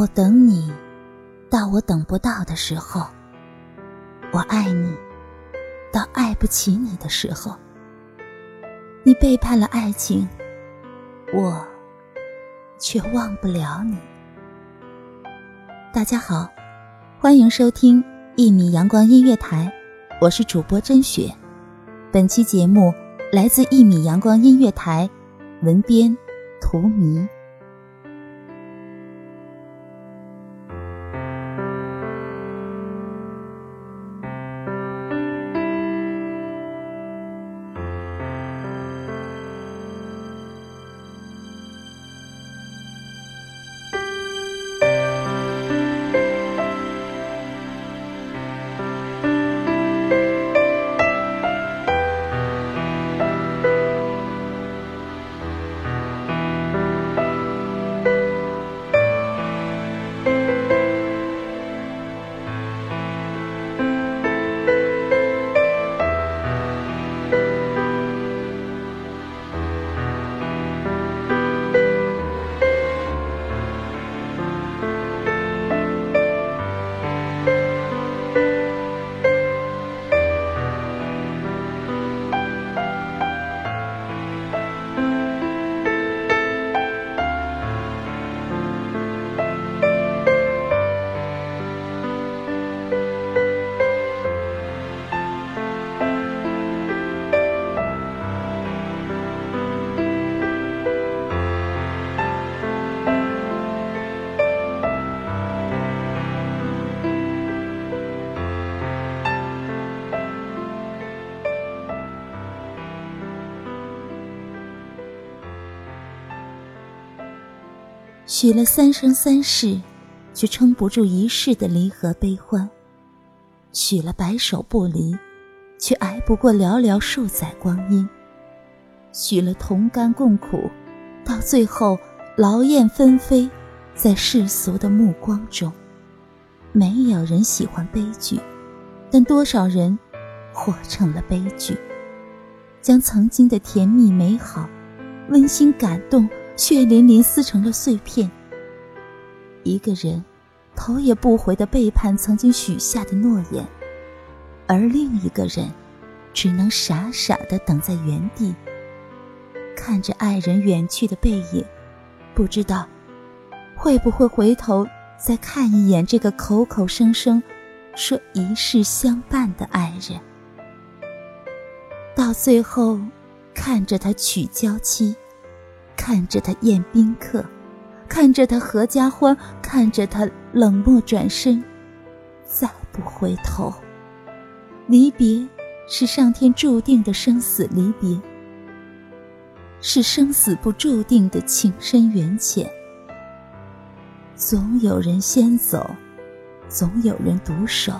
我等你，到我等不到的时候；我爱你，到爱不起你的时候。你背叛了爱情，我却忘不了你。大家好，欢迎收听一米阳光音乐台，我是主播甄雪。本期节目来自一米阳光音乐台，文编图迷。许了三生三世，却撑不住一世的离合悲欢；许了白首不离，却挨不过寥寥数载光阴；许了同甘共苦，到最后劳燕分飞，在世俗的目光中。没有人喜欢悲剧，但多少人活成了悲剧，将曾经的甜蜜美好、温馨感动。血淋淋撕成了碎片。一个人头也不回的背叛曾经许下的诺言，而另一个人只能傻傻的等在原地，看着爱人远去的背影，不知道会不会回头再看一眼这个口口声声说一世相伴的爱人。到最后，看着他娶娇妻。看着他宴宾客，看着他合家欢，看着他冷漠转身，再不回头。离别是上天注定的生死离别，是生死不注定的情深缘浅。总有人先走，总有人独守。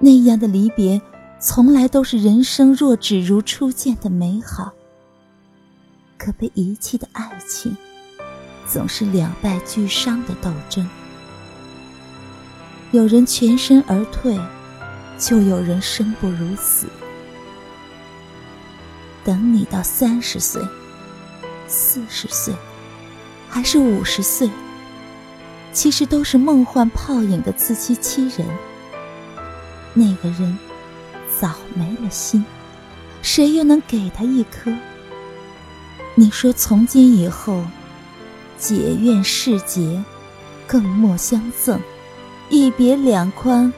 那样的离别，从来都是人生若只如初见的美好。可被遗弃的爱情，总是两败俱伤的斗争。有人全身而退，就有人生不如死。等你到三十岁、四十岁，还是五十岁，其实都是梦幻泡影的自欺欺人。那个人早没了心，谁又能给他一颗？你说从今以后，解怨释结，更莫相赠，一别两宽，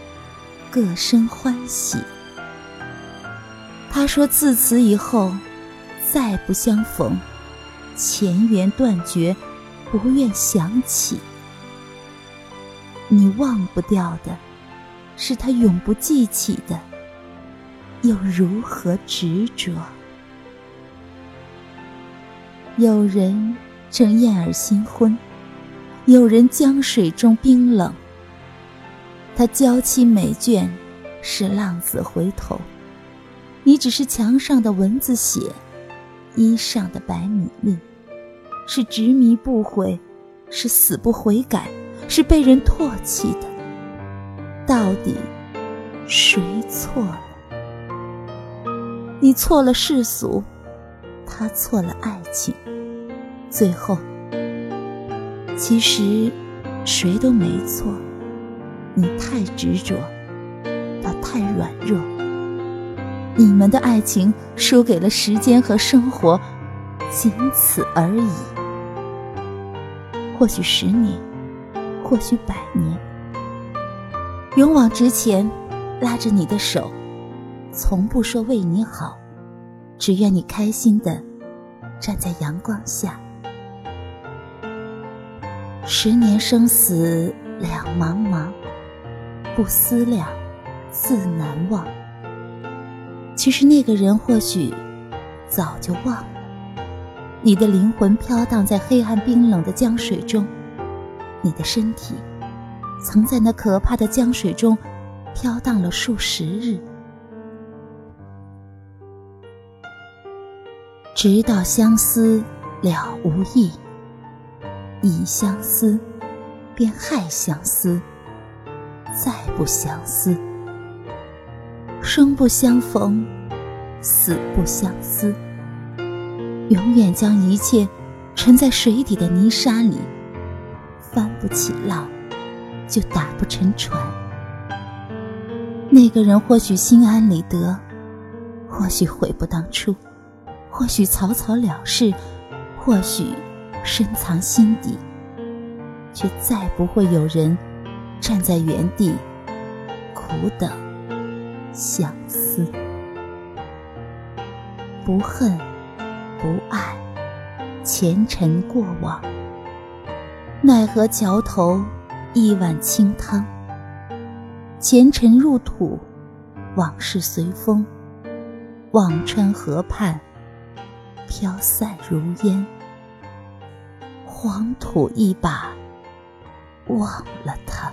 各生欢喜。他说自此以后，再不相逢，前缘断绝，不愿想起。你忘不掉的，是他永不记起的，又如何执着？有人正燕尔新婚，有人江水中冰冷。他娇妻美眷，是浪子回头，你只是墙上的蚊子血，衣上的白米粒，是执迷不悔，是死不悔改，是被人唾弃的。到底谁错了？你错了世俗。他错了爱情，最后，其实谁都没错。你太执着，他太软弱。你们的爱情输给了时间和生活，仅此而已。或许十年，或许百年，勇往直前，拉着你的手，从不说为你好。只愿你开心的站在阳光下。十年生死两茫茫，不思量，自难忘。其实那个人或许早就忘了。你的灵魂飘荡在黑暗冰冷的江水中，你的身体曾在那可怕的江水中飘荡了数十日。直到相思了无益，以相思，便害相思，再不相思。生不相逢，死不相思。永远将一切沉在水底的泥沙里，翻不起浪，就打不沉船。那个人或许心安理得，或许悔不当初。或许草草了事，或许深藏心底，却再不会有人站在原地苦等相思。不恨，不爱，前尘过往。奈何桥头一碗清汤，前尘入土，往事随风，忘川河畔。飘散如烟，黄土一把，忘了他。